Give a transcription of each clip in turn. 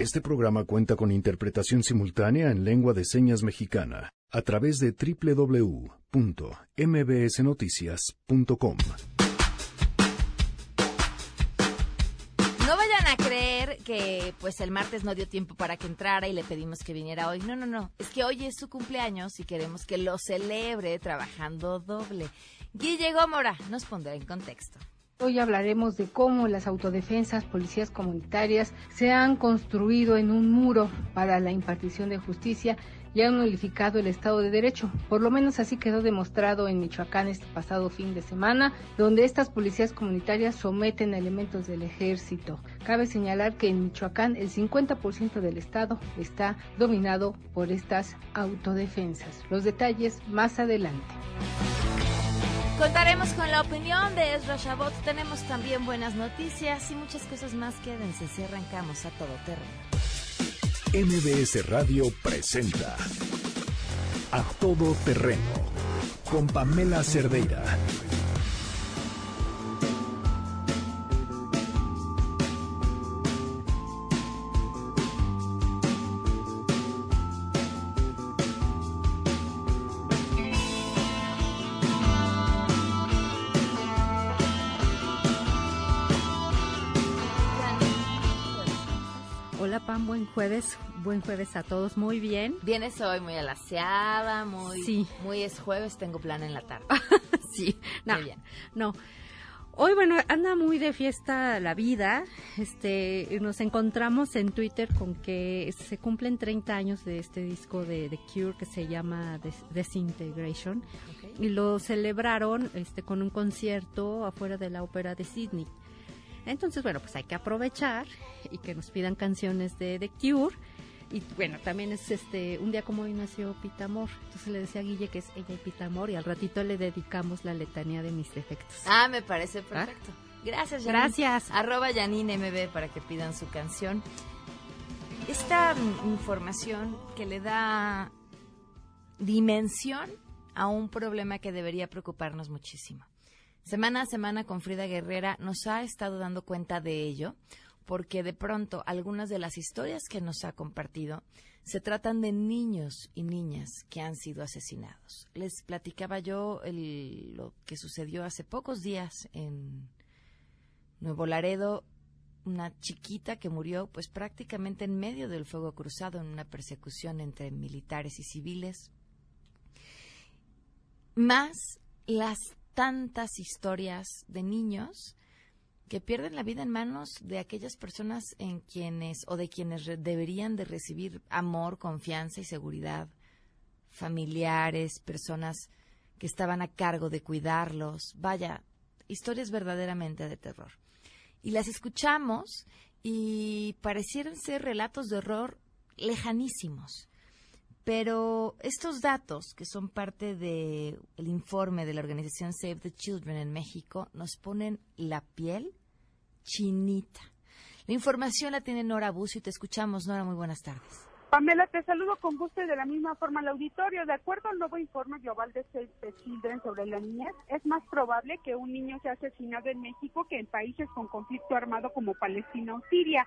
Este programa cuenta con interpretación simultánea en lengua de señas mexicana a través de www.mbsnoticias.com. No vayan a creer que pues el martes no dio tiempo para que entrara y le pedimos que viniera hoy. No, no, no. Es que hoy es su cumpleaños y queremos que lo celebre trabajando doble. Guille Gómora nos pondrá en contexto. Hoy hablaremos de cómo las autodefensas, policías comunitarias se han construido en un muro para la impartición de justicia y han nulificado el Estado de Derecho. Por lo menos así quedó demostrado en Michoacán este pasado fin de semana, donde estas policías comunitarias someten a elementos del ejército. Cabe señalar que en Michoacán el 50% del Estado está dominado por estas autodefensas. Los detalles más adelante. Contaremos con la opinión de Ezra Shabot. Tenemos también buenas noticias y muchas cosas más. Quédense si arrancamos a todo terreno. MBS Radio presenta A Todo Terreno con Pamela Cerdeira. Hola Pam, buen jueves, buen jueves a todos, muy bien. Vienes hoy muy alaciada, muy, Sí. muy es jueves, tengo plan en la tarde. sí, no, Muy bien. no. Hoy, bueno, anda muy de fiesta la vida. Este, nos encontramos en Twitter con que se cumplen 30 años de este disco de The Cure que se llama Des- Desintegration y lo celebraron este con un concierto afuera de la ópera de Sydney. Entonces, bueno, pues hay que aprovechar y que nos pidan canciones de The Cure. Y bueno, también es este un día como hoy nació Pita Amor. Entonces le decía a Guille que es ella y Pita Amor y al ratito le dedicamos la letanía de mis defectos. Ah, me parece perfecto. Gracias, Janine. Gracias. Arroba Janine MB para que pidan su canción. Esta mm, información que le da dimensión a un problema que debería preocuparnos muchísimo. Semana a semana con Frida Guerrera nos ha estado dando cuenta de ello, porque de pronto algunas de las historias que nos ha compartido se tratan de niños y niñas que han sido asesinados. Les platicaba yo lo que sucedió hace pocos días en Nuevo Laredo, una chiquita que murió pues prácticamente en medio del fuego cruzado en una persecución entre militares y civiles. Más las tantas historias de niños que pierden la vida en manos de aquellas personas en quienes o de quienes deberían de recibir amor, confianza y seguridad, familiares, personas que estaban a cargo de cuidarlos, vaya, historias verdaderamente de terror. Y las escuchamos y parecieran ser relatos de horror lejanísimos. Pero estos datos, que son parte del informe de la organización Save the Children en México, nos ponen la piel chinita. La información la tiene Nora Bucio y te escuchamos, Nora. Muy buenas tardes. Pamela, te saludo con gusto y de la misma forma al auditorio. De acuerdo al nuevo informe global de Save the Children sobre la niñez, es más probable que un niño sea asesinado en México que en países con conflicto armado como Palestina o Siria.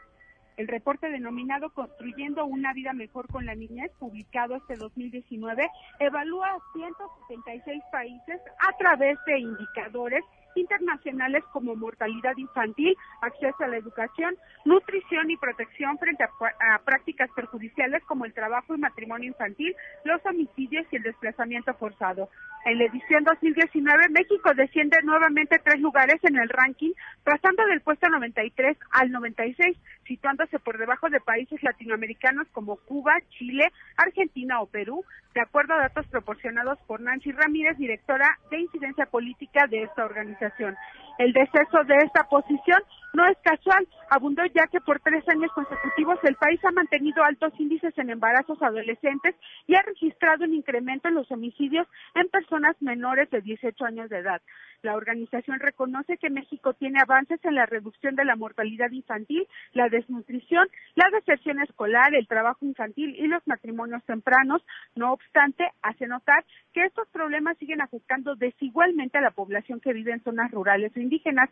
El reporte denominado Construyendo una vida mejor con la niñez, publicado este 2019, evalúa a 176 países a través de indicadores internacionales como mortalidad infantil, acceso a la educación, nutrición y protección frente a, a prácticas perjudiciales como el trabajo y matrimonio infantil, los homicidios y el desplazamiento forzado. En la edición 2019, México desciende nuevamente tres lugares en el ranking, pasando del puesto 93 al 96, situándose por debajo de países latinoamericanos como Cuba, Chile, Argentina o Perú, de acuerdo a datos proporcionados por Nancy Ramírez, directora de incidencia política de esta organización. El deceso de esta posición no es casual, abundó ya que por tres años consecutivos el país ha mantenido altos índices en embarazos adolescentes y ha registrado un incremento en los homicidios en personas menores de 18 años de edad. La organización reconoce que México tiene avances en la reducción de la mortalidad infantil, la desnutrición, la deserción escolar, el trabajo infantil y los matrimonios tempranos. No obstante, hace notar que estos problemas siguen afectando desigualmente a la población que vive en zonas rurales o indígenas.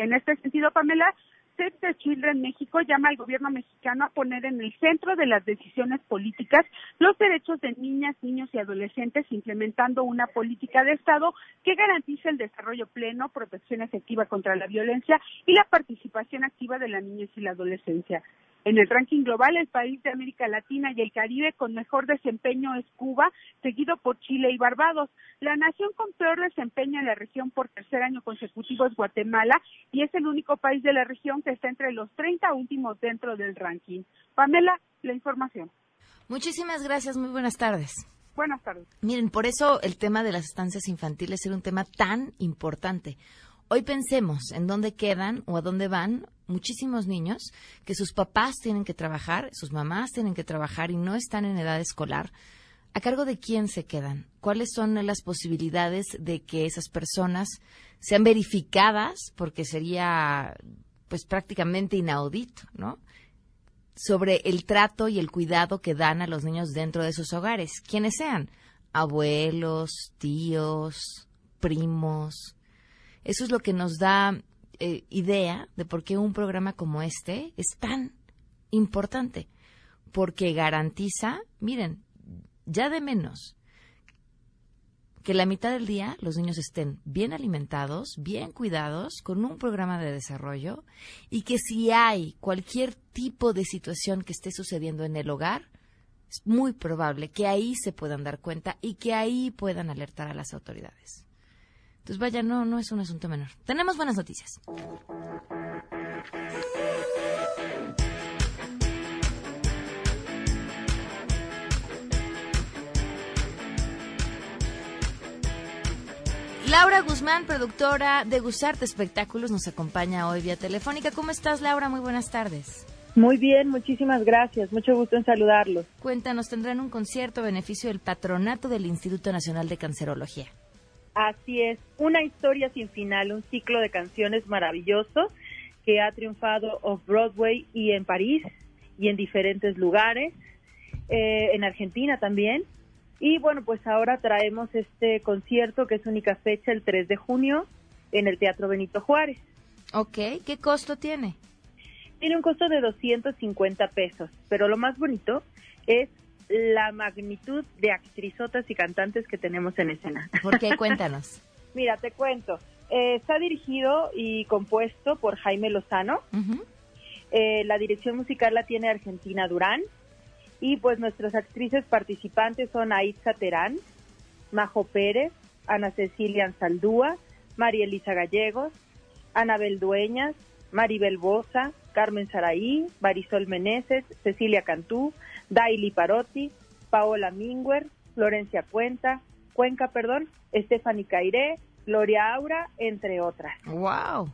En este sentido, Pamela, Save the Children México llama al gobierno mexicano a poner en el centro de las decisiones políticas los derechos de niñas, niños y adolescentes, implementando una política de Estado que garantice el desarrollo pleno, protección efectiva contra la violencia y la participación activa de la niñez y la adolescencia. En el ranking global, el país de América Latina y el Caribe con mejor desempeño es Cuba, seguido por Chile y Barbados. La nación con peor desempeño en la región por tercer año consecutivo es Guatemala y es el único país de la región que está entre los 30 últimos dentro del ranking. Pamela, la información. Muchísimas gracias, muy buenas tardes. Buenas tardes. Miren, por eso el tema de las estancias infantiles era un tema tan importante. Hoy pensemos en dónde quedan o a dónde van muchísimos niños que sus papás tienen que trabajar, sus mamás tienen que trabajar y no están en edad escolar. ¿A cargo de quién se quedan? ¿Cuáles son las posibilidades de que esas personas sean verificadas? Porque sería pues prácticamente inaudito, ¿no? Sobre el trato y el cuidado que dan a los niños dentro de sus hogares, quienes sean, abuelos, tíos, primos. Eso es lo que nos da eh, idea de por qué un programa como este es tan importante. Porque garantiza, miren, ya de menos, que la mitad del día los niños estén bien alimentados, bien cuidados, con un programa de desarrollo y que si hay cualquier tipo de situación que esté sucediendo en el hogar, es muy probable que ahí se puedan dar cuenta y que ahí puedan alertar a las autoridades. Entonces, vaya, no, no es un asunto menor. Tenemos buenas noticias. Laura Guzmán, productora de Gusarte Espectáculos, nos acompaña hoy vía telefónica. ¿Cómo estás, Laura? Muy buenas tardes. Muy bien, muchísimas gracias. Mucho gusto en saludarlos. Cuéntanos, tendrán un concierto a beneficio del patronato del Instituto Nacional de Cancerología. Así es, una historia sin final, un ciclo de canciones maravilloso que ha triunfado off Broadway y en París y en diferentes lugares, eh, en Argentina también. Y bueno, pues ahora traemos este concierto que es única fecha el 3 de junio en el Teatro Benito Juárez. Ok, ¿qué costo tiene? Tiene un costo de 250 pesos, pero lo más bonito es la magnitud de actrizotas y cantantes que tenemos en escena. ¿Por qué? Cuéntanos. Mira, te cuento. Eh, está dirigido y compuesto por Jaime Lozano. Eh, la dirección musical la tiene Argentina Durán. Y pues nuestras actrices participantes son Aitza Terán, Majo Pérez, Ana Cecilia Ansaldúa, María Elisa Gallegos, Anabel Dueñas, Maribel Bosa, Carmen Saraí, Marisol Meneses, Cecilia Cantú, Daily Parotti, Paola Minguer, Florencia Cuenta, Cuenca, perdón, Stephanie Cairé, Gloria Aura, entre otras. ¡Wow!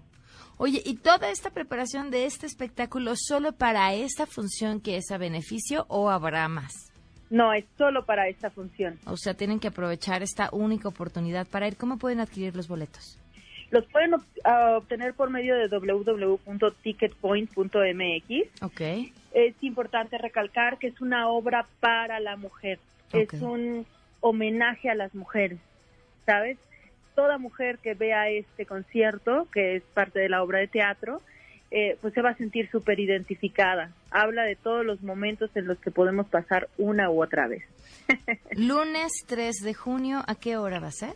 Oye, ¿y toda esta preparación de este espectáculo solo para esta función que es a beneficio o habrá más? No, es solo para esta función. O sea, tienen que aprovechar esta única oportunidad para ir. ¿Cómo pueden adquirir los boletos? Los pueden ah, obtener por medio de www.ticketpoint.mx. Ok. Es importante recalcar que es una obra para la mujer. Es un homenaje a las mujeres, ¿sabes? Toda mujer que vea este concierto, que es parte de la obra de teatro, eh, pues se va a sentir súper identificada. Habla de todos los momentos en los que podemos pasar una u otra vez. Lunes 3 de junio, ¿a qué hora va a ser?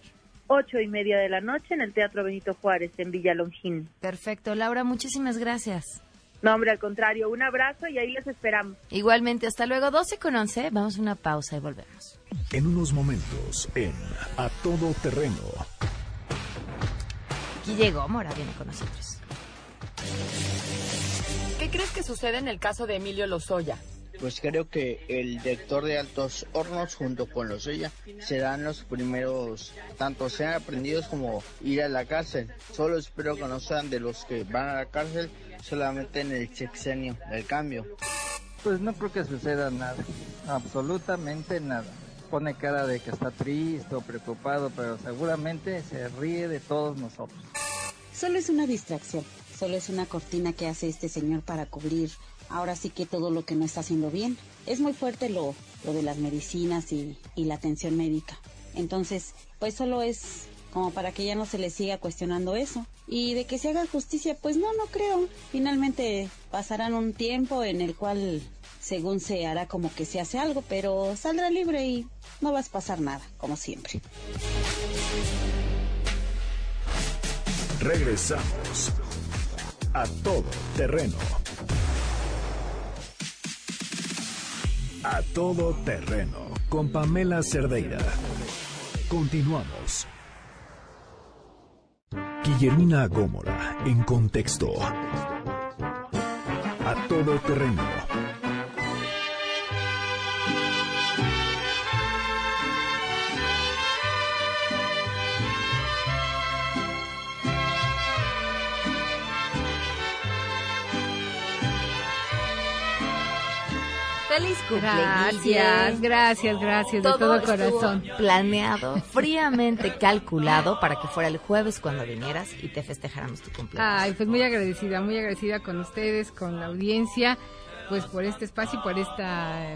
Ocho y media de la noche en el Teatro Benito Juárez, en Villa Longín. Perfecto. Laura, muchísimas gracias. No, hombre, al contrario, un abrazo y ahí les esperamos. Igualmente, hasta luego, 12 con 11. Vamos a una pausa y volvemos. En unos momentos, en A Todo Terreno. Aquí llegó, Mora viene con nosotros. ¿Qué crees que sucede en el caso de Emilio Lozoya? Pues creo que el director de Altos Hornos junto con los ella serán los primeros, tanto sean aprendidos como ir a la cárcel. Solo espero que no sean de los que van a la cárcel solamente en el sexenio del cambio. Pues no creo que suceda nada, absolutamente nada. Pone cara de que está triste o preocupado, pero seguramente se ríe de todos nosotros. Solo es una distracción, solo es una cortina que hace este señor para cubrir ahora sí que todo lo que no está haciendo bien. Es muy fuerte lo, lo de las medicinas y, y la atención médica. Entonces, pues solo es como para que ya no se le siga cuestionando eso. Y de que se haga justicia, pues no, no creo. Finalmente pasarán un tiempo en el cual según se hará como que se hace algo, pero saldrá libre y no vas a pasar nada, como siempre. Regresamos a todo terreno. A todo terreno con Pamela Cerdeira. Continuamos. Guillermina Gómora en contexto. A todo terreno Feliz Gracias, gracias, gracias de todo corazón. Planeado, fríamente calculado para que fuera el jueves cuando vinieras y te festejáramos tu cumpleaños. Ay, pues muy agradecida, muy agradecida con ustedes, con la audiencia, pues por este espacio y por esta,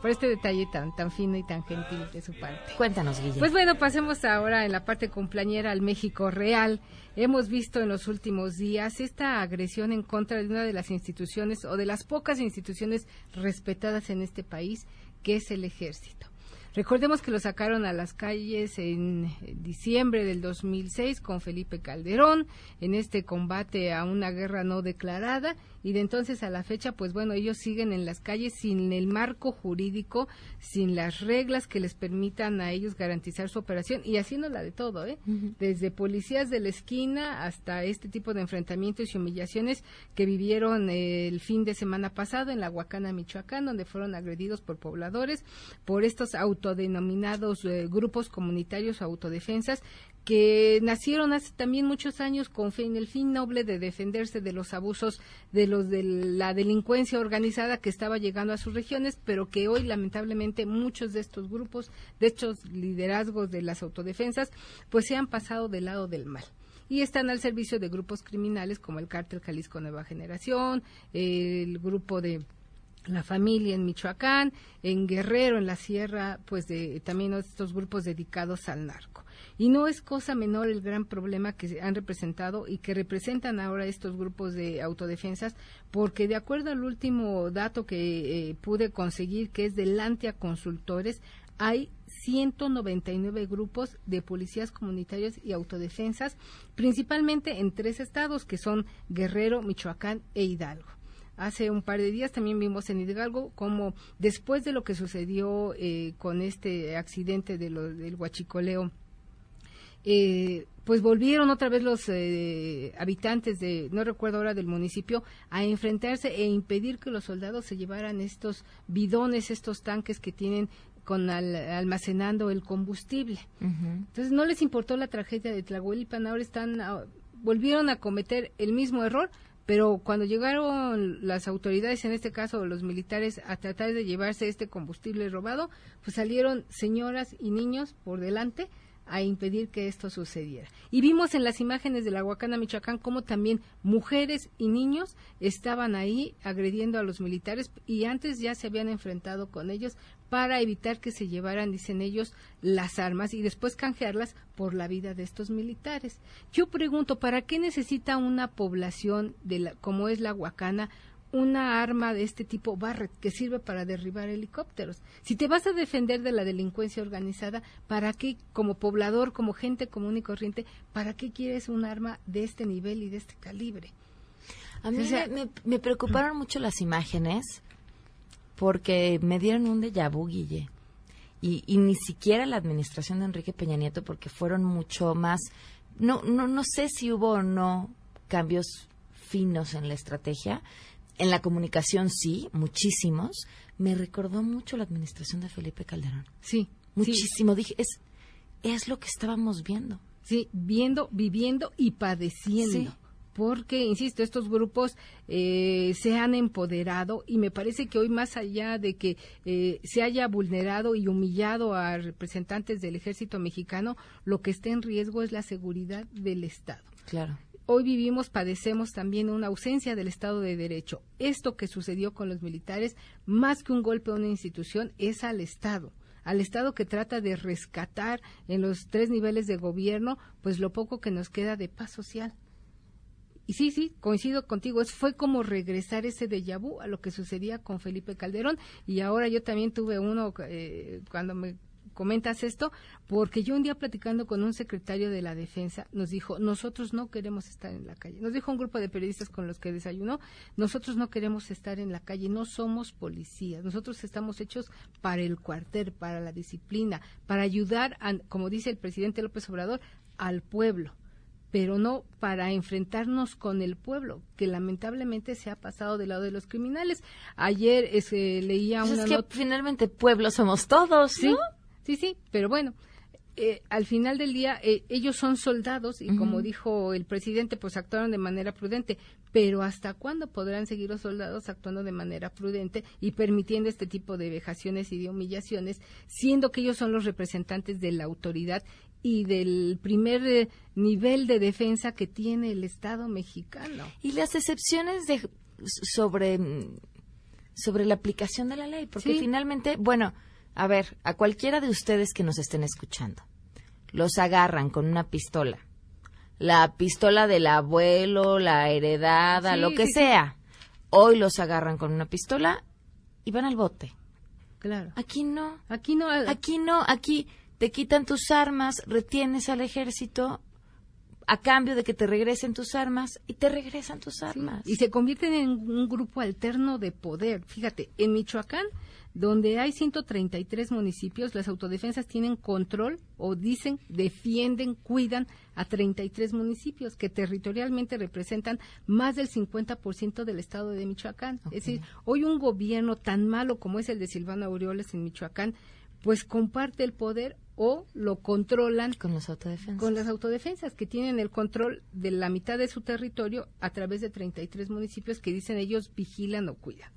por este detalle tan, tan fino y tan gentil de su parte. Cuéntanos, Guillermo. Pues bueno, pasemos ahora en la parte cumpleañera al México real. Hemos visto en los últimos días esta agresión en contra de una de las instituciones o de las pocas instituciones respetadas en este país, que es el ejército. Recordemos que lo sacaron a las calles en diciembre del 2006 con Felipe Calderón en este combate a una guerra no declarada y de entonces a la fecha, pues bueno, ellos siguen en las calles sin el marco jurídico, sin las reglas que les permitan a ellos garantizar su operación y haciéndola de todo, ¿eh? Desde policías de la esquina hasta este tipo de enfrentamientos y humillaciones que vivieron el fin de semana pasado en la Huacana, Michoacán, donde fueron agredidos por pobladores, por estos autodenominados eh, grupos comunitarios autodefensas que nacieron hace también muchos años con fin, el fin noble de defenderse de los abusos de los de la delincuencia organizada que estaba llegando a sus regiones, pero que hoy lamentablemente muchos de estos grupos, de estos liderazgos de las autodefensas, pues se han pasado del lado del mal y están al servicio de grupos criminales como el Cártel Jalisco Nueva Generación, el grupo de la familia en Michoacán, en Guerrero, en la sierra, pues de también estos grupos dedicados al narco. Y no es cosa menor el gran problema que han representado y que representan ahora estos grupos de autodefensas, porque de acuerdo al último dato que eh, pude conseguir, que es de Lantia Consultores, hay 199 grupos de policías comunitarios y autodefensas, principalmente en tres estados que son Guerrero, Michoacán e Hidalgo. Hace un par de días también vimos en Hidalgo como después de lo que sucedió eh, con este accidente de del huachicoleo eh, pues volvieron otra vez los eh, habitantes de, no recuerdo ahora del municipio, a enfrentarse e impedir que los soldados se llevaran estos bidones, estos tanques que tienen con almacenando el combustible. Entonces no les importó la tragedia de Tlahuelipan, ahora están, ah, volvieron a cometer el mismo error, pero cuando llegaron las autoridades, en este caso los militares, a tratar de llevarse este combustible robado, pues salieron señoras y niños por delante a impedir que esto sucediera. Y vimos en las imágenes de la Huacana, Michoacán, cómo también mujeres y niños estaban ahí agrediendo a los militares y antes ya se habían enfrentado con ellos para evitar que se llevaran, dicen ellos, las armas y después canjearlas por la vida de estos militares. Yo pregunto, ¿para qué necesita una población de la, como es la Huacana una arma de este tipo Barrett que sirve para derribar helicópteros. Si te vas a defender de la delincuencia organizada, ¿para qué, como poblador, como gente común y corriente, para qué quieres un arma de este nivel y de este calibre? A mí me, preocuparon mucho las imágenes porque me dieron un déjà vu, Guille. Y, y ni siquiera la administración de Enrique Peña Nieto, porque fueron mucho más. No, no, no sé si hubo o no cambios finos en la estrategia, en la comunicación sí, muchísimos. Me recordó mucho la administración de Felipe Calderón. Sí. Muchísimo. Dije, es, es lo que estábamos viendo. Sí, viendo, viviendo y padeciendo. Porque, insisto, estos grupos eh, se han empoderado y me parece que hoy más allá de que eh, se haya vulnerado y humillado a representantes del ejército mexicano, lo que está en riesgo es la seguridad del Estado. Claro hoy vivimos, padecemos también una ausencia del Estado de Derecho. Esto que sucedió con los militares, más que un golpe a una institución, es al Estado al Estado que trata de rescatar en los tres niveles de gobierno, pues lo poco que nos queda de paz social. Y sí, sí, coincido contigo, es, fue como regresar ese déjà vu a lo que sucedía con Felipe Calderón y ahora yo también tuve uno eh, cuando me comentas esto, porque yo un día platicando con un secretario de la defensa nos dijo, nosotros no queremos estar en la calle. Nos dijo un grupo de periodistas con los que desayunó, nosotros no queremos estar en la calle, no somos policías, nosotros estamos hechos para el cuartel, para la disciplina, para ayudar, como dice el presidente López Obrador, al pueblo pero no para enfrentarnos con el pueblo, que lamentablemente se ha pasado del lado de los criminales. Ayer ese, leía pues una es que finalmente pueblo somos todos, ¿sí? Sí, sí, pero bueno, eh, al final del día eh, ellos son soldados y como dijo el presidente, pues actuaron de manera prudente, pero ¿hasta cuándo podrán seguir los soldados actuando de manera prudente y permitiendo este tipo de vejaciones y de humillaciones, siendo que ellos son los representantes de la autoridad y del primer eh, nivel de defensa que tiene el Estado mexicano? Y las excepciones de sobre sobre la aplicación de la ley, porque finalmente, bueno, a ver, a cualquiera de ustedes que nos estén escuchando, los agarran con una pistola, la pistola del abuelo, la heredada, lo que sea. Hoy los agarran con una pistola y van al bote. Claro. Aquí no. Aquí no. Aquí no. Aquí te quitan tus armas, retienes al ejército a cambio de que te regresen tus armas y te regresan tus armas. y se convierten en un grupo alterno de poder. Fíjate, en Michoacán donde hay 133 municipios, las autodefensas tienen control o dicen, defienden, cuidan a 33 municipios que territorialmente representan más del 50% del estado de Michoacán. Es decir, hoy un gobierno tan malo como es el de Silvano Aureoles en Michoacán, pues comparte el poder o lo controlan con las autodefensas. Con las autodefensas que tienen el control de la mitad de su territorio a través de 33 municipios que dicen ellos vigilan o cuidan.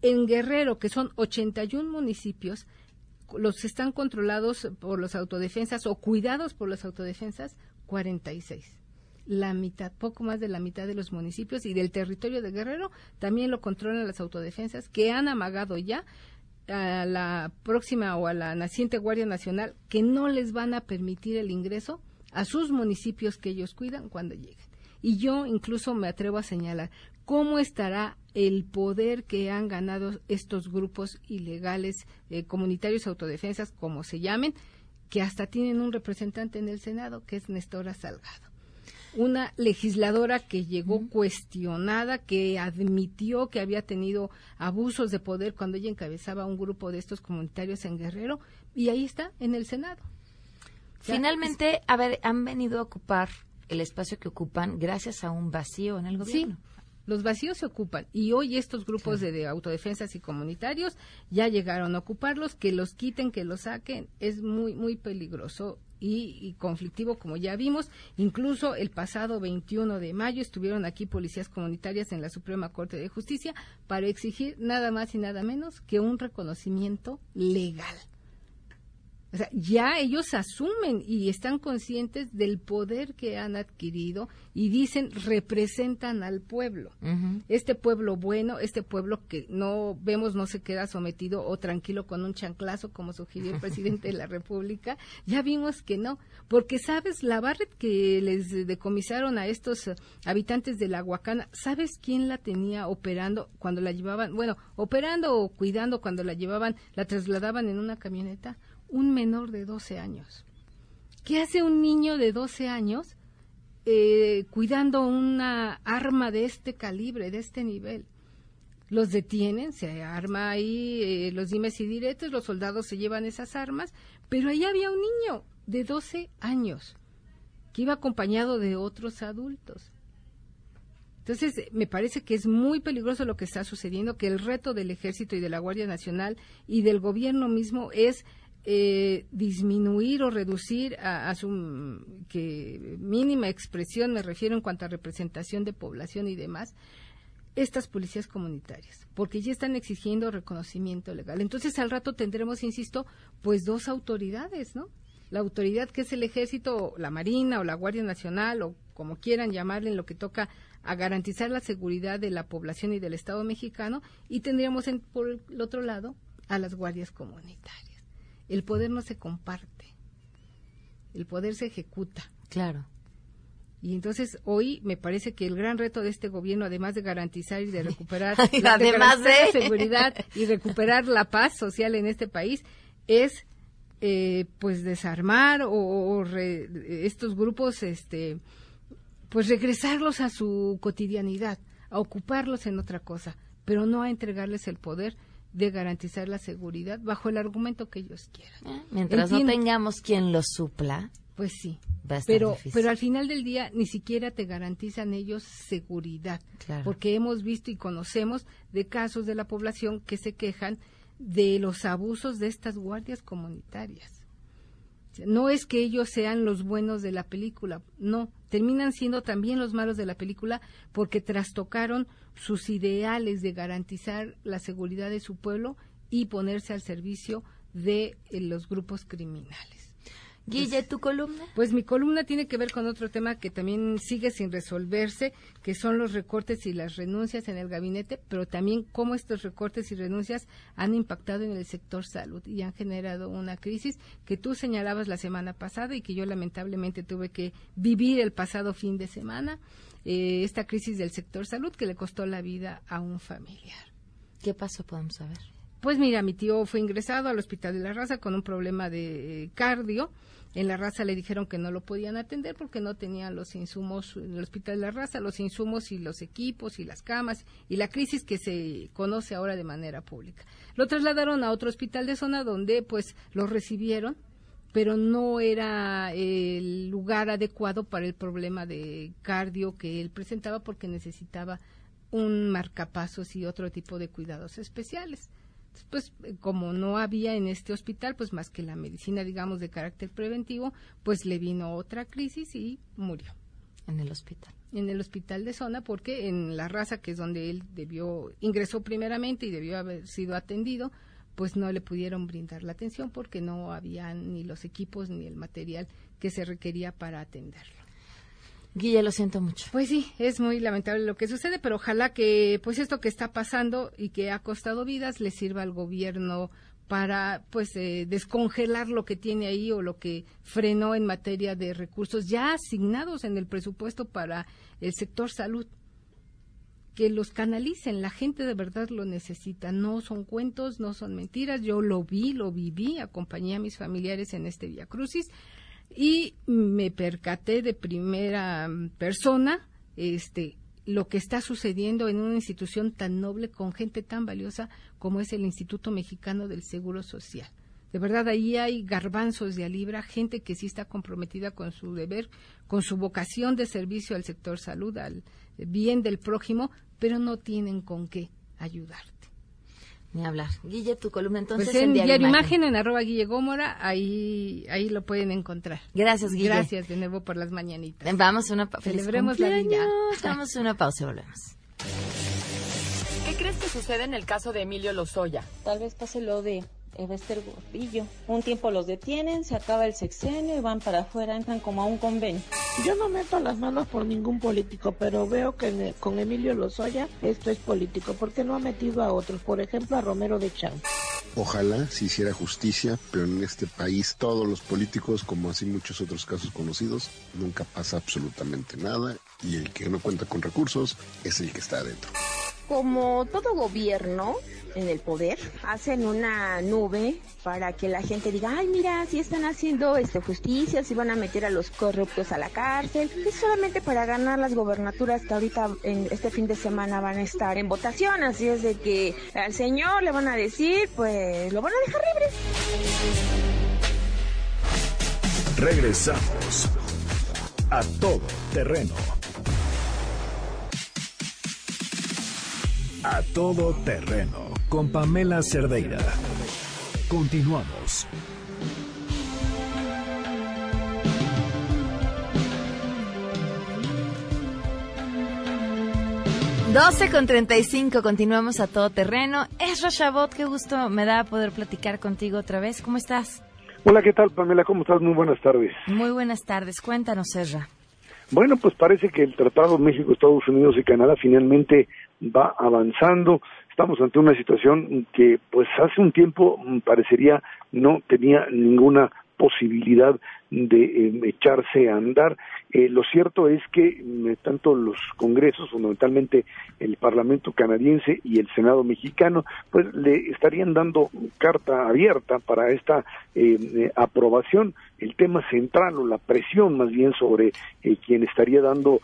En Guerrero, que son 81 municipios, los están controlados por las autodefensas o cuidados por las autodefensas, 46. La mitad, poco más de la mitad de los municipios y del territorio de Guerrero también lo controlan las autodefensas que han amagado ya a la próxima o a la naciente Guardia Nacional que no les van a permitir el ingreso a sus municipios que ellos cuidan cuando lleguen. Y yo incluso me atrevo a señalar cómo estará el poder que han ganado estos grupos ilegales, eh, comunitarios autodefensas, como se llamen, que hasta tienen un representante en el Senado, que es Nestora Salgado. Una legisladora que llegó cuestionada, que admitió que había tenido abusos de poder cuando ella encabezaba un grupo de estos comunitarios en Guerrero, y ahí está, en el Senado. Finalmente, a ver, han venido a ocupar el espacio que ocupan gracias a un vacío en el gobierno. Sí, los vacíos se ocupan y hoy estos grupos de, autodefensas y comunitarios ya llegaron a ocuparlos, que los quiten, que los saquen, es muy, muy peligroso y, conflictivo, como ya vimos. Incluso el pasado 21 de mayo estuvieron aquí policías comunitarias en la Suprema Corte de Justicia para exigir nada más y nada menos que un reconocimiento legal o sea, ya ellos asumen y están conscientes del poder que han adquirido y dicen representan al pueblo. Este pueblo bueno, este pueblo que no vemos no se queda sometido o tranquilo con un chanclazo como sugirió el presidente de la República. Ya vimos que no, porque sabes la Barret que les decomisaron a estos habitantes de la Huacana, ¿sabes quién la tenía operando cuando la llevaban, bueno, operando o cuidando cuando la llevaban, la trasladaban en una camioneta? Un menor de 12 años. ¿Qué hace un niño de 12 años eh, cuidando una arma de este calibre, de este nivel? Los detienen, se arma ahí eh, los dimes y diretes, los soldados se llevan esas armas, pero ahí había un niño de 12 años que iba acompañado de otros adultos. Entonces, me parece que es muy peligroso lo que está sucediendo, que el reto del Ejército y de la Guardia Nacional y del gobierno mismo es eh, disminuir o reducir a, su que mínima expresión, me refiero en cuanto a representación de población y demás, estas policías comunitarias, porque ya están exigiendo reconocimiento legal. Entonces al rato tendremos, insisto, pues dos autoridades, ¿no? La autoridad que es el ejército, la Marina o la Guardia Nacional o como quieran llamarle en lo que toca a garantizar la seguridad de la población y del Estado mexicano y tendríamos por el otro lado a las guardias comunitarias el poder no se comparte, el poder se ejecuta. Claro. Y entonces hoy me parece que el gran reto de este gobierno, además de garantizar y de recuperar además de, la seguridad y recuperar la paz social en este país, es eh, pues desarmar o, estos grupos, este, pues regresarlos a su cotidianidad, a ocuparlos en otra cosa, pero no a entregarles el poder de garantizar la seguridad bajo el argumento que ellos quieran. Eh, mientras no tengamos quien los supla, pues sí. pero, pero al final del día ni siquiera te garantizan ellos seguridad, porque hemos visto y conocemos de casos de la población que se quejan de los abusos de estas guardias comunitarias. No es que ellos sean los buenos de la película, no, terminan siendo también los malos de la película porque trastocaron sus ideales de garantizar la seguridad de su pueblo y ponerse al servicio de eh, los grupos criminales. Guille, ¿tu columna? Pues mi columna tiene que ver con otro tema que también sigue sin resolverse, que son los recortes y las renuncias en el gabinete, pero también cómo estos recortes y renuncias han impactado en el sector salud y han generado una crisis que tú señalabas la semana pasada y que yo lamentablemente tuve que vivir el pasado fin de semana, eh, esta crisis del sector salud que le costó la vida a un familiar. ¿Qué pasó? Podemos saber. Pues mira, mi tío fue ingresado al Hospital de la Raza con un problema de eh, cardio en la raza le dijeron que no lo podían atender porque no tenían los insumos en el hospital de la raza, los insumos y los equipos y las camas y la crisis que se conoce ahora de manera pública. Lo trasladaron a otro hospital de zona donde pues lo recibieron, pero no era el lugar adecuado para el problema de cardio que él presentaba porque necesitaba un marcapasos y otro tipo de cuidados especiales pues como no había en este hospital pues más que la medicina digamos de carácter preventivo, pues le vino otra crisis y murió. En el hospital. En el hospital de zona porque en la raza que es donde él debió ingresó primeramente y debió haber sido atendido, pues no le pudieron brindar la atención porque no había ni los equipos ni el material que se requería para atenderlo. Guille, lo siento mucho. Pues sí, es muy lamentable lo que sucede, pero ojalá que pues esto que está pasando y que ha costado vidas le sirva al gobierno para pues eh, descongelar lo que tiene ahí o lo que frenó en materia de recursos ya asignados en el presupuesto para el sector salud que los canalicen, la gente de verdad lo necesita, no son cuentos, no son mentiras, yo lo vi, lo viví, acompañé a mis familiares en este Via Crucis, y me percaté de primera persona este lo que está sucediendo en una institución tan noble con gente tan valiosa como es el Instituto Mexicano del Seguro Social. De verdad, ahí hay garbanzos de a libra, gente que sí está comprometida con su deber, con su vocación de servicio al sector salud, al bien del prójimo, pero no tienen con qué ayudar. Ni hablar. Guille, tu columna entonces pues en, Diario Imagen. en arroba Guille Gómora, ahí, ahí lo pueden encontrar. Gracias, Guille. Gracias de nuevo por las mañanitas. Vamos a una pausa. Celebremos la vida. Vamos a una pausa y volvemos. ¿Qué crees que sucede en el caso de Emilio Lozoya? Tal vez pase lo de Esther Gordillo. Un tiempo los detienen, se acaba el sexenio y van para afuera, entran como a un convenio. Yo no meto las manos por ningún político, pero veo que con Emilio Lozoya esto es político, porque no ha metido a otros, por ejemplo a Romero de Champs. Ojalá se hiciera justicia, pero en este país todos los políticos, como así muchos otros casos conocidos, nunca pasa absolutamente nada y el que no cuenta con recursos es el que está adentro. Como todo gobierno, en el poder, hacen una nube para que la gente diga, ay, mira, si están haciendo este, justicia, si van a meter a los corruptos a la cárcel. Es solamente para ganar las gobernaturas que ahorita en este fin de semana van a estar en votación. Así es de que al señor le van a decir, pues lo van a dejar libre. Regresamos a todo terreno. A todo terreno con Pamela Cerdeira. Continuamos. 12 con 35, continuamos a todo terreno. Es Chabot, qué gusto me da poder platicar contigo otra vez. ¿Cómo estás? Hola, ¿qué tal, Pamela? ¿Cómo estás? Muy buenas tardes. Muy buenas tardes. Cuéntanos, Ezra. Bueno, pues parece que el Tratado México, Estados Unidos y Canadá finalmente va avanzando. Estamos ante una situación que pues hace un tiempo mm, parecería no tenía ninguna posibilidad de eh, echarse a andar. Eh, lo cierto es que eh, tanto los congresos, fundamentalmente el Parlamento canadiense y el Senado mexicano, pues le estarían dando carta abierta para esta aprobación. El tema central o la presión más bien sobre quien estaría dando,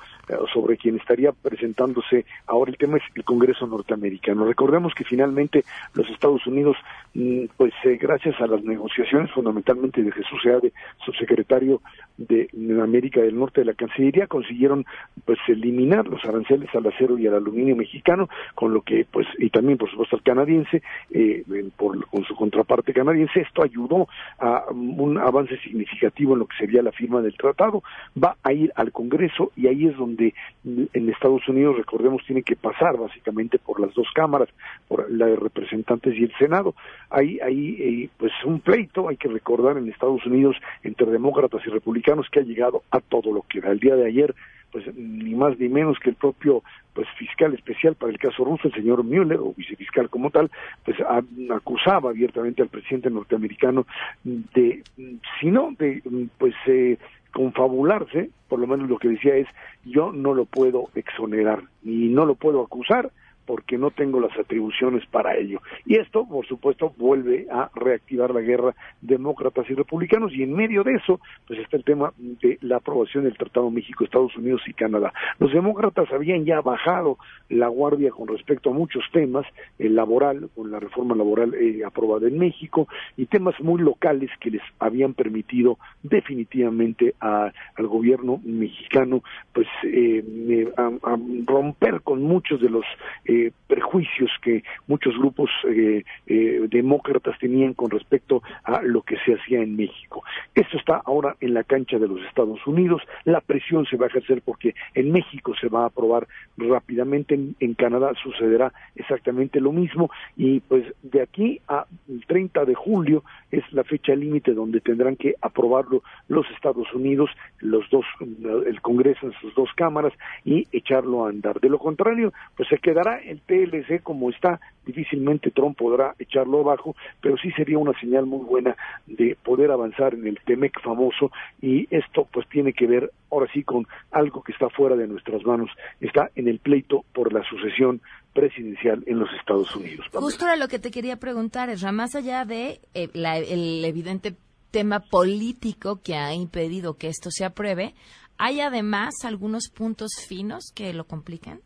sobre quien estaría presentándose ahora el tema es el Congreso norteamericano. Recordemos que finalmente los Estados Unidos, mm, pues gracias a las negociaciones fundamentalmente de Jesús Seade, su secretario de, América del Norte de la Cancillería consiguieron pues eliminar los aranceles al acero y al aluminio mexicano con lo que pues y también por supuesto al canadiense eh, por, con su contraparte canadiense. Esto ayudó a un avance significativo en lo que sería la firma del tratado. Va a ir al Congreso y ahí es donde en Estados Unidos recordemos tiene que pasar básicamente por las dos cámaras por la de representantes y el Senado. Hay ahí eh, pues un pleito hay que recordar en Estados Unidos entre demócratas y republicanos que ha llegado a todo lo que da. El día de ayer, pues ni más ni menos que el propio pues fiscal especial para el caso ruso, el señor Mueller, o vicefiscal como tal, pues acusaba abiertamente al presidente norteamericano de, si no, de pues eh, confabularse, por lo menos lo que decía es, yo no lo puedo exonerar, y no lo puedo acusar, porque no tengo las atribuciones para ello. Y esto, por supuesto, vuelve a reactivar la guerra demócratas y republicanos y en medio de eso, pues está el tema de la aprobación del Tratado México, Estados Unidos y Canadá. Los demócratas habían ya bajado la guardia con respecto a muchos temas, el laboral, con la reforma laboral eh, aprobada en México, y temas muy locales que les habían permitido definitivamente al gobierno mexicano, pues eh, eh, romper con muchos de los prejuicios que muchos grupos eh, eh, demócratas tenían con respecto a lo que se hacía en México. Esto está ahora en la cancha de los Estados Unidos, la presión se va a ejercer porque en México se va a aprobar rápidamente, en, Canadá sucederá exactamente lo mismo y pues de aquí a el 30 de julio es la fecha límite donde tendrán que aprobarlo los Estados Unidos, los dos, el Congreso en sus dos cámaras y echarlo a andar. De lo contrario, pues se quedará el TLC como está, difícilmente Trump podrá echarlo abajo, pero sí sería una señal muy buena de poder avanzar en el TEMEC famoso y esto pues tiene que ver ahora sí con algo que está fuera de nuestras manos, está en el pleito por la sucesión presidencial en los Estados Unidos. Justo era lo que te quería preguntar, es más allá de eh, el evidente tema político que ha impedido que esto se apruebe, ¿hay además algunos puntos finos que lo complican?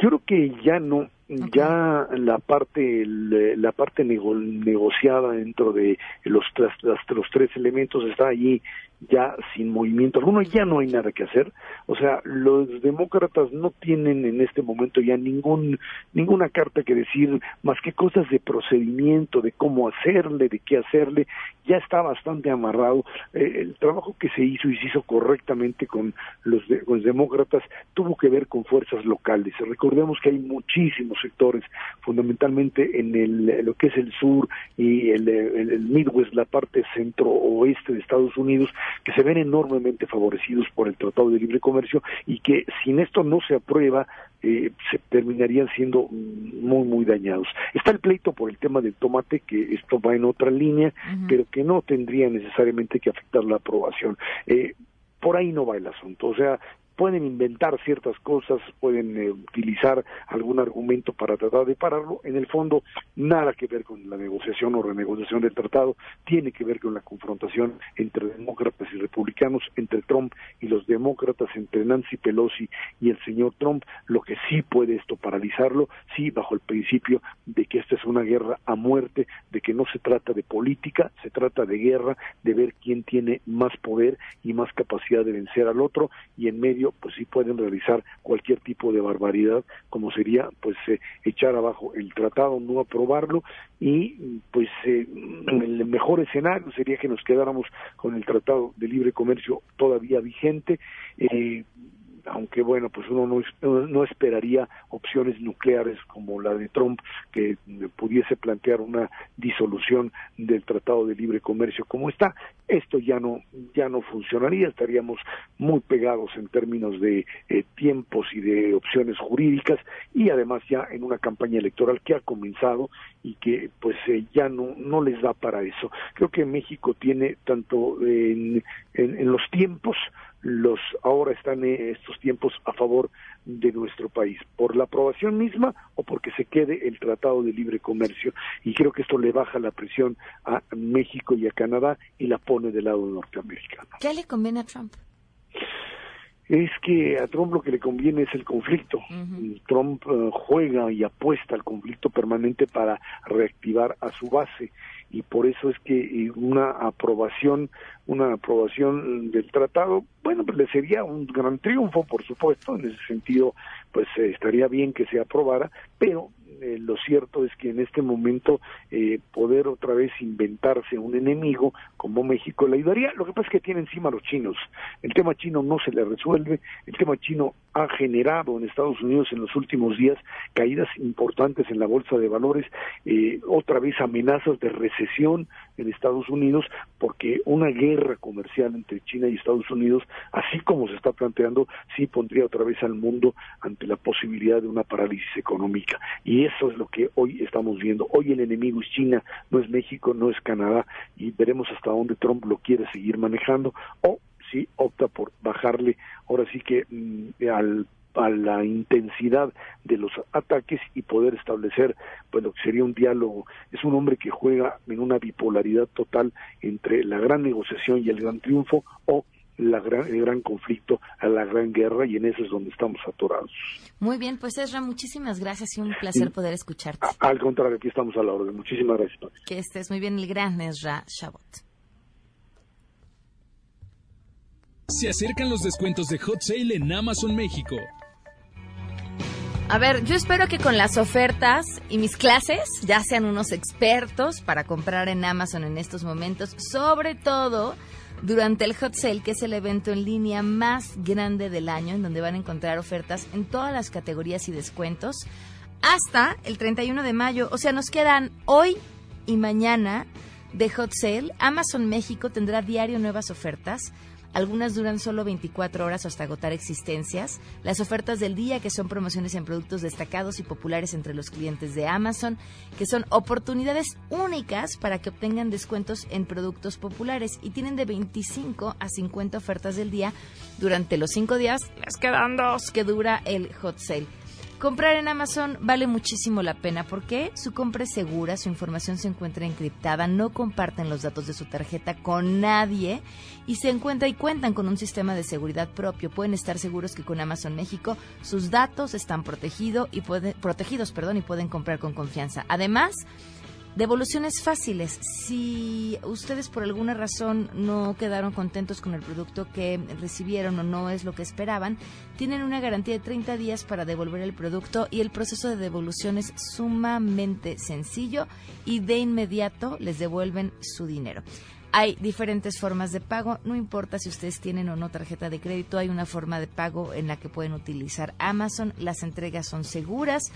Yo creo que ya no, ya la parte la parte negociada dentro de los, los tres elementos está allí ya sin movimiento alguno, ya no hay nada que hacer. O sea, los demócratas no tienen en este momento ya ningún ninguna carta que decir más que cosas de procedimiento, de cómo hacerle, de qué hacerle. Ya está bastante amarrado. Eh, el trabajo que se hizo y se hizo correctamente con los, los demócratas tuvo que ver con fuerzas locales. Recordemos que hay muchísimos sectores, fundamentalmente en el, lo que es el sur y el, el Midwest, la parte centro-oeste de Estados Unidos, que se ven enormemente favorecidos por el Tratado de Libre Comercio y que sin esto no se aprueba, eh, se terminarían siendo muy, muy dañados. Está el pleito por el tema del tomate, que esto va en otra línea, pero que no tendría necesariamente que afectar la aprobación. Eh, por ahí no va el asunto. O sea, pueden inventar ciertas cosas, pueden eh, utilizar algún argumento para tratar de pararlo. En el fondo, nada que ver con la negociación o renegociación del tratado, tiene que ver con la confrontación entre demócratas y republicanos, entre Trump y los demócratas, entre Nancy Pelosi y el señor Trump. Lo que sí puede esto paralizarlo, sí, bajo el principio de que esta es una guerra a muerte, de que no se trata de política, se trata de guerra, de ver quién tiene más poder y más capacidad de vencer al otro, y en medio pues sí pueden realizar cualquier tipo de barbaridad, como sería pues eh, echar abajo el tratado, no aprobarlo y pues eh, el mejor escenario sería que nos quedáramos con el tratado de libre comercio todavía vigente. Eh, aunque bueno, pues uno no, no esperaría opciones nucleares como la de Trump, que pudiese plantear una disolución del Tratado de Libre Comercio como está. Esto ya no, ya no funcionaría, estaríamos muy pegados en términos de eh, tiempos y de opciones jurídicas y además ya en una campaña electoral que ha comenzado y que pues eh, ya no, no les da para eso. Creo que México tiene tanto en, en, los tiempos, los ahora están estos tiempos a favor de nuestro país, por la aprobación misma o porque se quede el Tratado de Libre Comercio. Y creo que esto le baja la presión a México y a Canadá y la pone del lado norteamericano. ¿Qué le conviene a Trump? es que a Trump lo que le conviene es el conflicto. Trump eh, juega y apuesta al conflicto permanente para reactivar a su base y por eso es que una aprobación una aprobación del tratado bueno pues le sería un gran triunfo por supuesto en ese sentido pues eh, estaría bien que se aprobara pero eh, lo cierto es que en este momento eh, poder otra vez inventarse un enemigo como México le ayudaría. Lo que pasa es que tiene encima los chinos. El tema chino no se le resuelve. El tema chino ha generado en Estados Unidos en los últimos días caídas importantes en la bolsa de valores, eh, otra vez amenazas de recesión en Estados Unidos, porque una guerra comercial entre China y Estados Unidos, así como se está planteando, sí pondría otra vez al mundo ante la posibilidad de una parálisis económica. Y eso es lo que hoy estamos viendo. Hoy el enemigo es China, no es México, no es Canadá, y veremos hasta dónde Trump lo quiere seguir manejando o si opta por bajarle ahora sí que mm, al a la intensidad de los ataques y poder establecer pues lo que sería un diálogo es un hombre que juega en una bipolaridad total entre la gran negociación y el gran triunfo o la gran, el gran conflicto, a la gran guerra y en eso es donde estamos atorados. Muy bien, pues Ezra, muchísimas gracias y un placer poder escucharte. al contrario, aquí estamos a la orden. Muchísimas gracias. Que estés muy bien, el gran Ezra Shabot. Se acercan los descuentos de Hot Sale en Amazon México. A ver, yo espero que con las ofertas y mis clases ya sean unos expertos para comprar en Amazon en estos momentos, sobre todo durante el Hot Sale, que es el evento en línea más grande del año, en donde van a encontrar ofertas en todas las categorías y descuentos, hasta el 31 de mayo. O sea, nos quedan hoy y mañana de Hot Sale. Amazon México tendrá diario nuevas ofertas algunas duran solo 24 horas hasta agotar existencias. Las ofertas del día, que son promociones en productos destacados y populares entre los clientes de Amazon, que son oportunidades únicas para que obtengan descuentos en productos populares y tienen de 25 a 50 ofertas del día durante los 5 días. Les quedan dos que dura el hot sale. Comprar en Amazon vale muchísimo la pena porque su compra es segura, su información se encuentra encriptada, no comparten los datos de su tarjeta con nadie y se encuentra y cuentan con un sistema de seguridad propio. Pueden estar seguros que con Amazon México sus datos están protegido y protegidos perdón, y pueden comprar con confianza. Además, Devoluciones fáciles. Si ustedes por alguna razón no quedaron contentos con el producto que recibieron o no es lo que esperaban, tienen una garantía de 30 días para devolver el producto y el proceso de devolución es sumamente sencillo y de inmediato les devuelven su dinero. Hay diferentes formas de pago, no importa si ustedes tienen o no tarjeta de crédito, hay una forma de pago en la que pueden utilizar Amazon, las entregas son seguras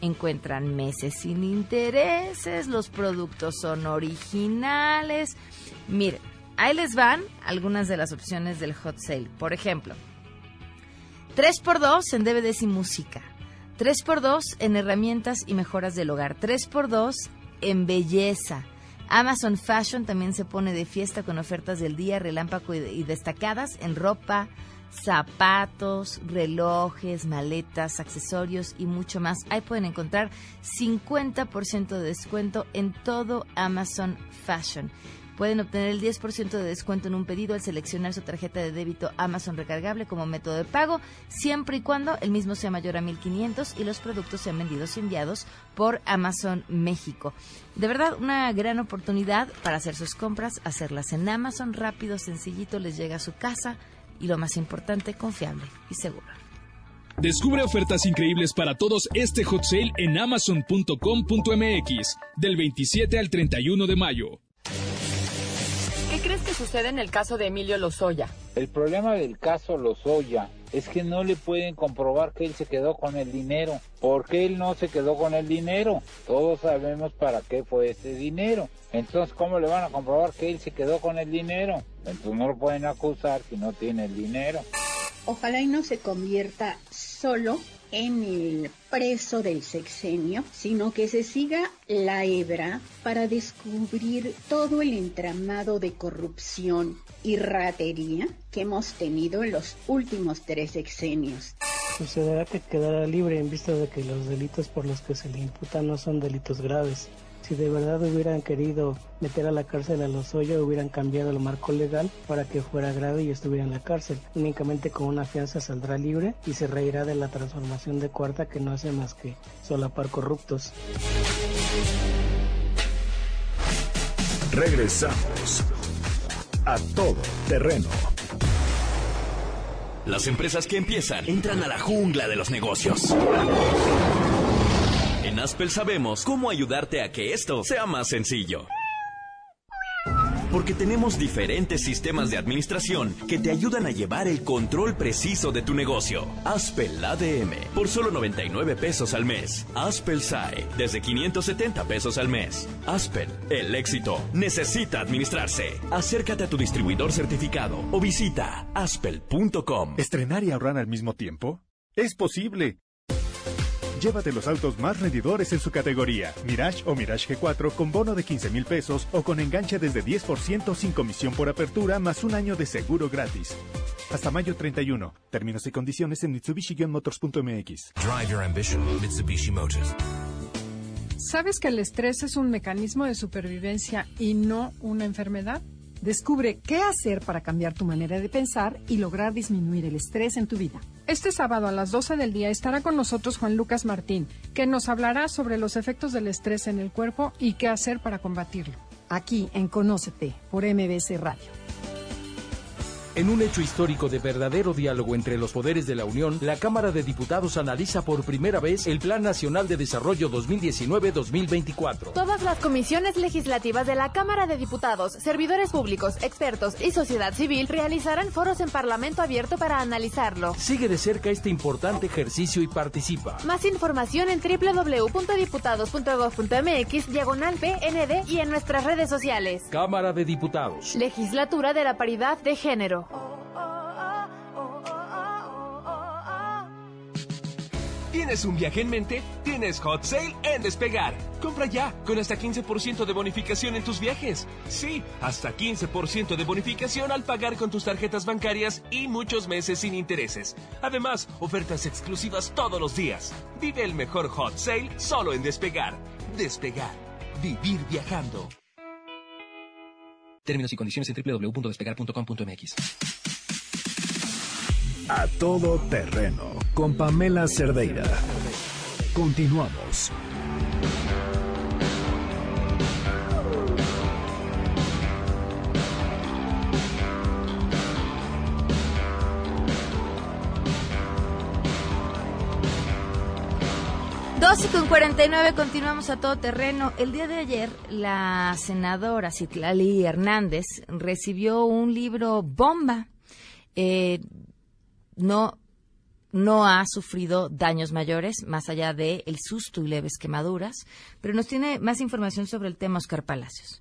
encuentran meses sin intereses, los productos son originales. Miren, ahí les van algunas de las opciones del hot sale. Por ejemplo, 3x2 en DVDs y música, 3x2 en herramientas y mejoras del hogar, 3x2 en belleza. Amazon Fashion también se pone de fiesta con ofertas del día, relámpago y destacadas en ropa, zapatos, relojes, maletas, accesorios y mucho más. Ahí pueden encontrar 50% de descuento en todo Amazon Fashion. Pueden obtener el 10% de descuento en un pedido al seleccionar su tarjeta de débito Amazon recargable como método de pago, siempre y cuando el mismo sea mayor a 1500 y los productos sean vendidos y enviados por Amazon México. De verdad, una gran oportunidad para hacer sus compras, hacerlas en Amazon rápido, sencillito, les llega a su casa y lo más importante, confiable y seguro. Descubre ofertas increíbles para todos este hot sale en amazon.com.mx del 27 al 31 de mayo. ¿Qué crees que sucede en el caso de Emilio Lozoya? El problema del caso Lozoya es que no le pueden comprobar que él se quedó con el dinero. ¿Por qué él no se quedó con el dinero? Todos sabemos para qué fue ese dinero. Entonces, ¿cómo le van a comprobar que él se quedó con el dinero? Entonces no lo pueden acusar si no tiene el dinero. Ojalá y no se convierta solo en el preso del sexenio, sino que se siga la hebra para descubrir todo el entramado de corrupción y ratería que hemos tenido en los últimos tres sexenios. Sucederá que quedará libre en vista de que los delitos por los que se le imputan no son delitos graves. Si de verdad hubieran querido meter a la cárcel a Lozoya, hubieran cambiado el marco legal para que fuera grave y estuviera en la cárcel. Únicamente con una fianza saldrá libre y se reirá de la transformación de cuarta que no hace más que solapar corruptos. Regresamos a todo terreno. Las empresas que empiezan entran a la jungla de los negocios. En Aspel sabemos cómo ayudarte a que esto sea más sencillo. Porque tenemos diferentes sistemas de administración que te ayudan a llevar el control preciso de tu negocio. Aspel ADM por solo 99 pesos al mes. Aspel SAE desde 570 pesos al mes. Aspel, el éxito necesita administrarse. Acércate a tu distribuidor certificado o visita aspel.com. ¿Estrenar y ahorrar al mismo tiempo? Es posible. Llévate los autos más rendidores en su categoría. Mirage o Mirage G4 con bono de 15 mil pesos o con enganche desde 10% sin comisión por apertura más un año de seguro gratis. Hasta mayo 31. Términos y condiciones en Mitsubishi-motors.mx. Drive your ambition, Mitsubishi Motors. ¿Sabes que el estrés es un mecanismo de supervivencia y no una enfermedad? Descubre qué hacer para cambiar tu manera de pensar y lograr disminuir el estrés en tu vida. Este sábado a las 12 del día estará con nosotros Juan Lucas Martín, que nos hablará sobre los efectos del estrés en el cuerpo y qué hacer para combatirlo. Aquí en Conócete por MBC Radio. En un hecho histórico de verdadero diálogo entre los poderes de la Unión, la Cámara de Diputados analiza por primera vez el Plan Nacional de Desarrollo 2019-2024. Todas las comisiones legislativas de la Cámara de Diputados, servidores públicos, expertos y sociedad civil realizarán foros en Parlamento abierto para analizarlo. Sigue de cerca este importante ejercicio y participa. Más información en www.diputados.gov.mx, diagonal PND y en nuestras redes sociales. Cámara de Diputados. Legislatura de la Paridad de Género. ¿Tienes un viaje en mente? Tienes Hot Sale en Despegar. Compra ya, con hasta 15% de bonificación en tus viajes. Sí, hasta 15% de bonificación al pagar con tus tarjetas bancarias y muchos meses sin intereses. Además, ofertas exclusivas todos los días. Vive el mejor Hot Sale solo en Despegar. Despegar. Vivir viajando. Términos y condiciones en www.despegar.com.mx. A todo terreno con Pamela Cerdeira. Continuamos. Dos y con 49 continuamos a todo terreno. El día de ayer la senadora Citlali Hernández recibió un libro bomba. Eh, no no ha sufrido daños mayores, más allá de el susto y leves quemaduras, pero nos tiene más información sobre el tema Oscar Palacios.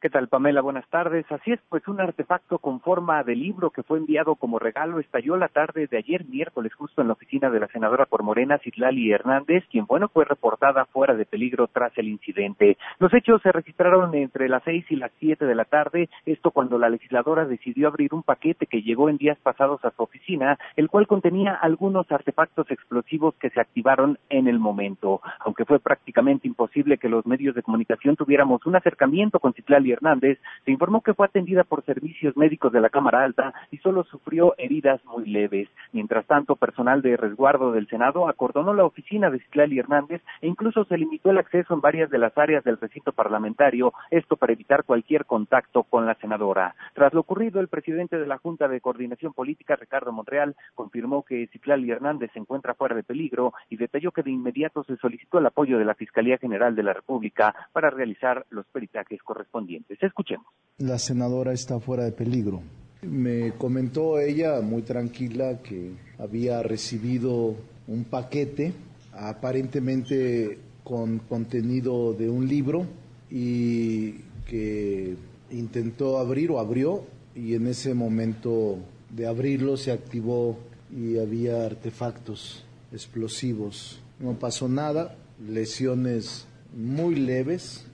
¿Qué tal, Pamela? Buenas tardes. Así es, pues un artefacto con forma de libro que fue enviado como regalo estalló la tarde de ayer miércoles justo en la oficina de la senadora por Morena, Citlali Hernández, quien, bueno, fue reportada fuera de peligro tras el incidente. Los hechos se registraron entre las seis y las siete de la tarde, esto cuando la legisladora decidió abrir un paquete que llegó en días pasados a su oficina, el cual contenía algunos artefactos explosivos que se activaron en el momento. Aunque fue prácticamente imposible que los medios de comunicación tuviéramos un acercamiento con Citlali Hernández, se informó que fue atendida por servicios médicos de la Cámara Alta y solo sufrió heridas muy leves. Mientras tanto, personal de resguardo del Senado acordonó la oficina de Citlali Hernández e incluso se limitó el acceso en varias de las áreas del recinto parlamentario, esto para evitar cualquier contacto con la senadora. Tras lo ocurrido, el presidente de la Junta de Coordinación Política, Ricardo Montreal, confirmó que Citlali Hernández se encuentra fuera de peligro y detalló que de inmediato se solicitó el apoyo de la Fiscalía General de la República para realizar los peritajes correspondientes. Escuchemos. La senadora está fuera de peligro. Me comentó ella muy tranquila que había recibido un paquete aparentemente con contenido de un libro y que intentó abrir o abrió y en ese momento de abrirlo se activó y había artefactos explosivos. No pasó nada, lesiones muy leves,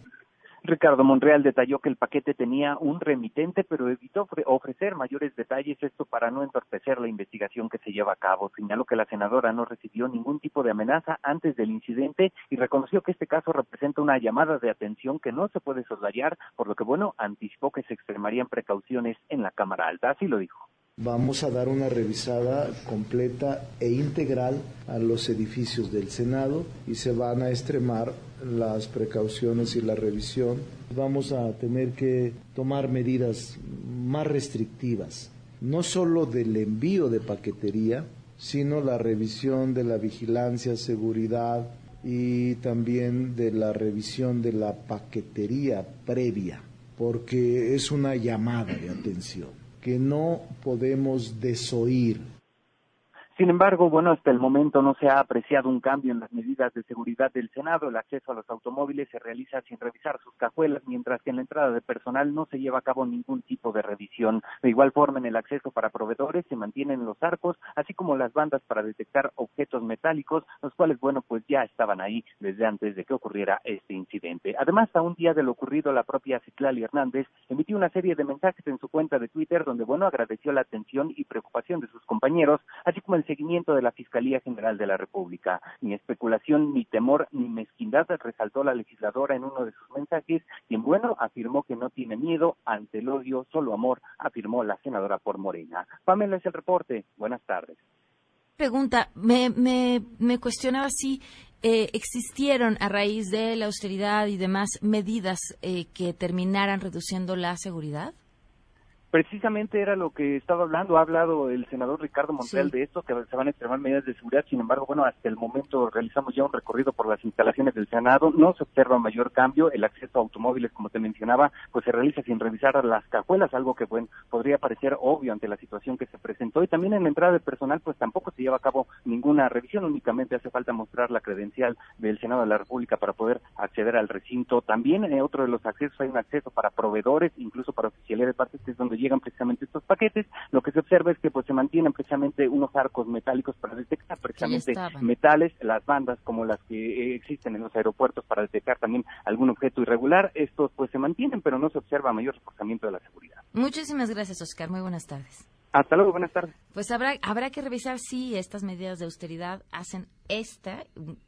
Ricardo Monreal detalló que el paquete tenía un remitente, pero evitó ofrecer mayores detalles, esto para no entorpecer la investigación que se lleva a cabo. Señaló que la senadora no recibió ningún tipo de amenaza antes del incidente y reconoció que este caso representa una llamada de atención que no se puede soslayar, por lo que, bueno, anticipó que se extremarían precauciones en la Cámara Alta. Así lo dijo. Vamos a dar una revisada completa e integral a los edificios del Senado y se van a extremar las precauciones y la revisión. Vamos a tener que tomar medidas más restrictivas, no solo del envío de paquetería, sino la revisión de la vigilancia, seguridad y también de la revisión de la paquetería previa, porque es una llamada de atención que no podemos desoír sin embargo, bueno, hasta el momento no se ha apreciado un cambio en las medidas de seguridad del Senado. El acceso a los automóviles se realiza sin revisar sus cajuelas, mientras que en la entrada de personal no se lleva a cabo ningún tipo de revisión. De igual forma, en el acceso para proveedores se mantienen los arcos, así como las bandas para detectar objetos metálicos, los cuales, bueno, pues ya estaban ahí desde antes de que ocurriera este incidente. Además, a un día de lo ocurrido, la propia Citlali Hernández emitió una serie de mensajes en su cuenta de Twitter donde, bueno, agradeció la atención y preocupación de sus compañeros, así como el seguimiento de la Fiscalía General de la República. Ni especulación, ni temor, ni mezquindad, resaltó la legisladora en uno de sus mensajes, quien, bueno, afirmó que no tiene miedo ante el odio, solo amor, afirmó la senadora por Morena. Pamela es el reporte. Buenas tardes. Pregunta, me, me, me cuestionaba si eh, existieron a raíz de la austeridad y demás medidas eh, que terminaran reduciendo la seguridad precisamente era lo que estaba hablando, ha hablado el senador Ricardo Monreal de esto, que se van a extremar medidas de seguridad, sin embargo, bueno, hasta el momento realizamos ya un recorrido por las instalaciones del Senado, no se observa mayor cambio, el acceso a automóviles, como te mencionaba, pues se realiza sin revisar las cajuelas, algo que bueno, podría parecer obvio ante la situación que se presentó, y también en la entrada de personal, pues tampoco se lleva a cabo ninguna revisión, únicamente hace falta mostrar la credencial del Senado de la República para poder acceder al recinto. También en otro de los accesos hay un acceso para proveedores, incluso para oficiales de partes, que es donde llegan precisamente estos paquetes, lo que se observa es que pues se mantienen precisamente unos arcos metálicos para detectar precisamente metales, las bandas como las que eh, existen en los aeropuertos para detectar también algún objeto irregular, estos pues se mantienen, pero no se observa mayor reforzamiento de la seguridad. Muchísimas gracias, Oscar. Muy buenas tardes. Hasta luego, buenas tardes. Pues habrá, habrá que revisar si estas medidas de austeridad hacen esta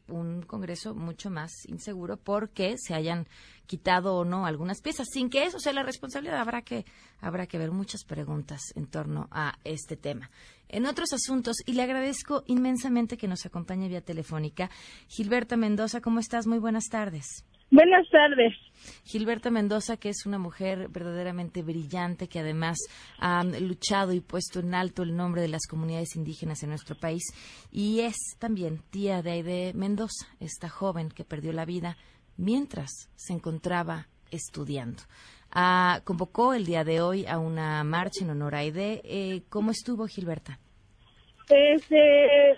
un, Congreso mucho más inseguro porque se hayan quitado o no algunas piezas. Sin que eso sea la responsabilidad, habrá que, habrá que ver muchas preguntas en torno a este tema. En otros asuntos, y le agradezco inmensamente que nos acompañe vía telefónica, Gilberta Mendoza, ¿cómo estás? Muy buenas tardes. Buenas tardes. Gilberta Mendoza, que es una mujer verdaderamente brillante, que además ha luchado y puesto en alto el nombre de las comunidades indígenas en nuestro país, y es también tía de Aide Mendoza, esta joven que perdió la vida mientras se encontraba estudiando. Ah, convocó el día de hoy a una marcha en honor a Aide. Eh, ¿Cómo estuvo, Gilberta? Este,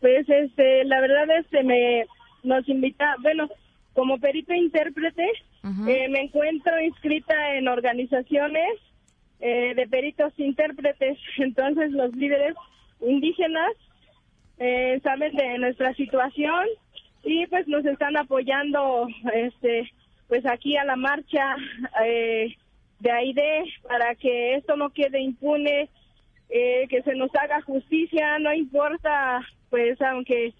pues, este, la verdad, este, me nos invita, bueno, como perito intérprete, eh, me encuentro inscrita en organizaciones eh, de peritos intérpretes. Entonces, los líderes indígenas eh, saben de nuestra situación y pues nos están apoyando este pues aquí a la marcha de AIDE para que esto no quede impune que se nos haga justicia no importa pues aunque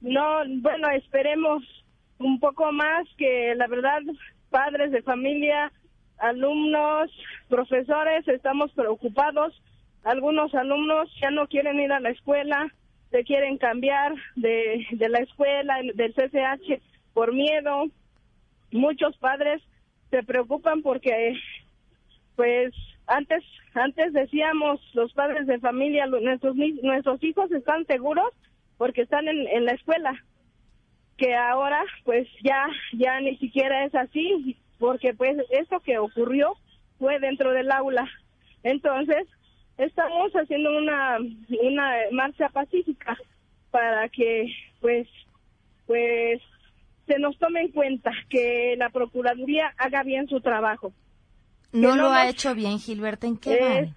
no, bueno, esperemos un poco más que la verdad, padres de familia, alumnos, profesores, estamos preocupados. Algunos alumnos ya no quieren ir a la escuela, se quieren cambiar de, de la escuela, del CCH, por miedo. Muchos padres se preocupan porque, pues, antes, antes decíamos los padres de familia, nuestros, nuestros hijos están seguros porque están en, en la escuela, que ahora pues ya, ya ni siquiera es así, porque pues esto que ocurrió fue dentro del aula. Entonces, estamos haciendo una, una marcha pacífica para que, pues, pues, se nos tome en cuenta que la Procuraduría haga bien su trabajo. No lo ha hecho bien, Gilberto. ¿En qué van?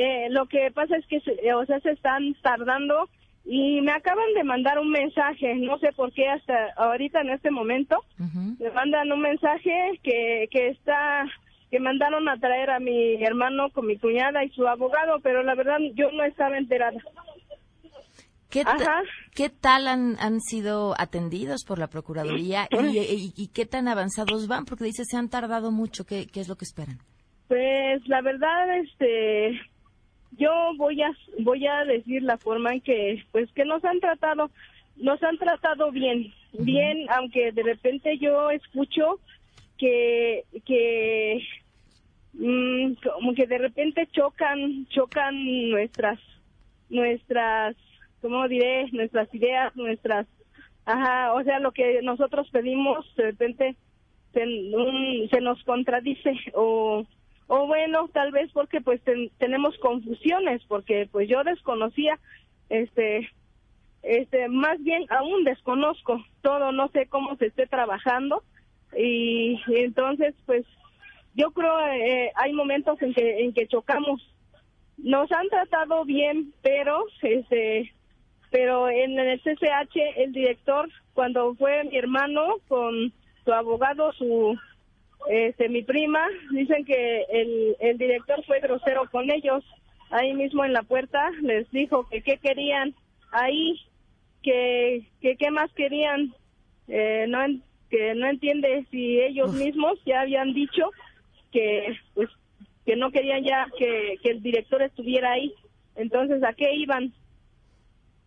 Eh, lo que pasa es que, se- eh, o sea, se están tardando y me acaban de mandar un mensaje, no sé por qué hasta ahorita en este momento, me mandan un mensaje que, que está, que mandaron a traer a mi hermano con mi cuñada y su abogado, pero la verdad yo no estaba enterada. ¿Qué, Ajá. ¿Qué tal han, han sido atendidos por la Procuraduría y, y- y qué tan avanzados van? Porque dice se han tardado mucho. ¿Qué, qué es lo que esperan? Pues la verdad, este, yo voy a voy a decir la forma en que, pues que nos han tratado, nos han tratado bien, bien, aunque de repente yo escucho que que mm, como que de repente chocan chocan nuestras nuestras cómo diré nuestras ideas nuestras ajá o sea lo que nosotros pedimos de repente se, un- se nos contradice o o bueno tal vez porque pues ten- tenemos confusiones porque pues yo desconocía este este más bien aún desconozco todo no sé cómo se esté trabajando. Y, y entonces pues yo creo eh, hay momentos en que en que chocamos. Nos han tratado bien pero este pero en el CCH el director cuando fue mi hermano con su abogado su este mi prima dicen que el, el director fue grosero con ellos. Ahí mismo en la puerta les dijo que qué querían ahí que que qué más querían. Eh, no en- que no entiende si ellos mismos ya habían dicho que pues que no querían ya que, que el director estuviera ahí. Entonces a qué iban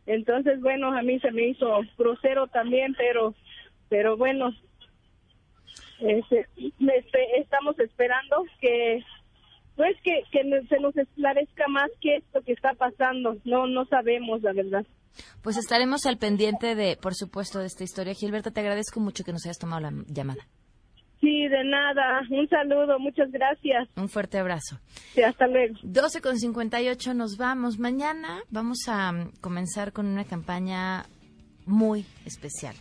entonces bueno a mí se me hizo grosero también pero pero bueno este, estamos esperando que pues que, que se nos esclarezca más qué es lo que está pasando no no sabemos la verdad Pues estaremos al pendiente de, por supuesto, de esta historia. Gilberto, te agradezco mucho que nos hayas tomado la llamada. sí de nada un saludo muchas gracias Un fuerte abrazo. Sí, hasta luego 12 con 58 nos vamos. Mañana vamos a mm, comenzar con una campaña muy especial.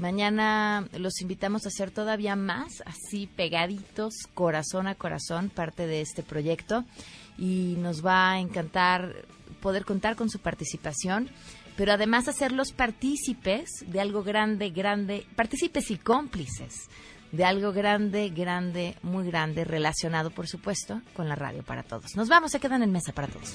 Mañana los invitamos a hacer todavía más, así pegaditos, corazón a corazón, parte de este proyecto. Y nos va a encantar poder contar con su participación, pero además hacerlos partícipes de algo grande, grande, partícipes y cómplices de algo grande, grande, muy grande, relacionado, por supuesto, con la radio para todos. Nos vamos, se quedan en mesa para todos.